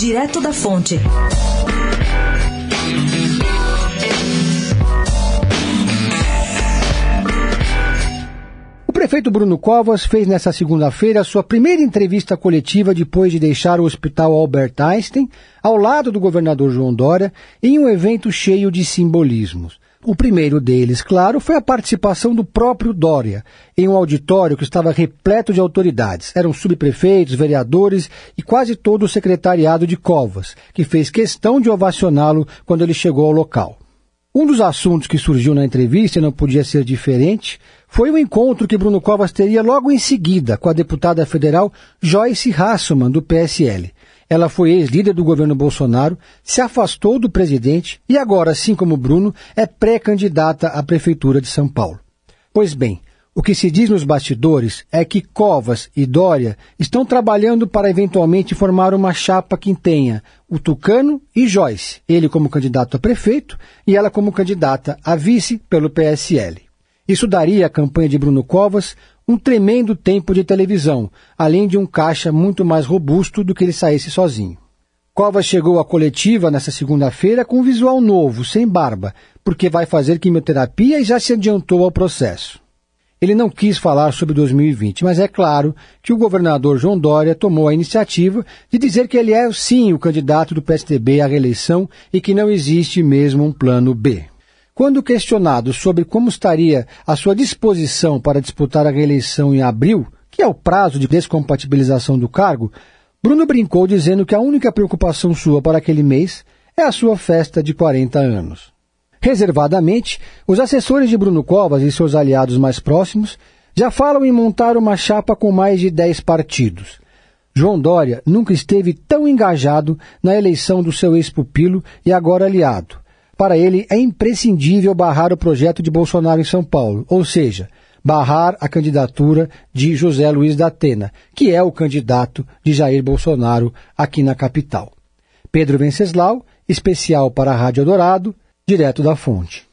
Direto da Fonte. O prefeito Bruno Covas fez nesta segunda-feira sua primeira entrevista coletiva depois de deixar o Hospital Albert Einstein, ao lado do governador João Dória, em um evento cheio de simbolismos. O primeiro deles, claro, foi a participação do próprio Dória, em um auditório que estava repleto de autoridades. Eram subprefeitos, vereadores e quase todo o secretariado de Covas, que fez questão de ovacioná-lo quando ele chegou ao local. Um dos assuntos que surgiu na entrevista, e não podia ser diferente, foi o encontro que Bruno Covas teria logo em seguida com a deputada federal Joyce Hasselmann, do PSL. Ela foi ex-líder do governo Bolsonaro, se afastou do presidente e agora, assim como Bruno, é pré-candidata à prefeitura de São Paulo. Pois bem, o que se diz nos bastidores é que Covas e Dória estão trabalhando para eventualmente formar uma chapa que tenha o Tucano e Joyce, ele como candidato a prefeito e ela como candidata a vice pelo PSL. Isso daria à campanha de Bruno Covas um tremendo tempo de televisão, além de um caixa muito mais robusto do que ele saísse sozinho. Covas chegou à coletiva nesta segunda-feira com um visual novo, sem barba, porque vai fazer quimioterapia e já se adiantou ao processo. Ele não quis falar sobre 2020, mas é claro que o governador João Dória tomou a iniciativa de dizer que ele é sim o candidato do PSDB à reeleição e que não existe mesmo um plano B. Quando questionado sobre como estaria a sua disposição para disputar a reeleição em abril, que é o prazo de descompatibilização do cargo, Bruno brincou dizendo que a única preocupação sua para aquele mês é a sua festa de 40 anos. Reservadamente, os assessores de Bruno Covas e seus aliados mais próximos já falam em montar uma chapa com mais de 10 partidos. João Dória nunca esteve tão engajado na eleição do seu ex-pupilo e agora aliado para ele é imprescindível barrar o projeto de Bolsonaro em São Paulo, ou seja, barrar a candidatura de José Luiz da Atena, que é o candidato de Jair Bolsonaro aqui na capital. Pedro Venceslau, especial para a Rádio Dourado, direto da fonte.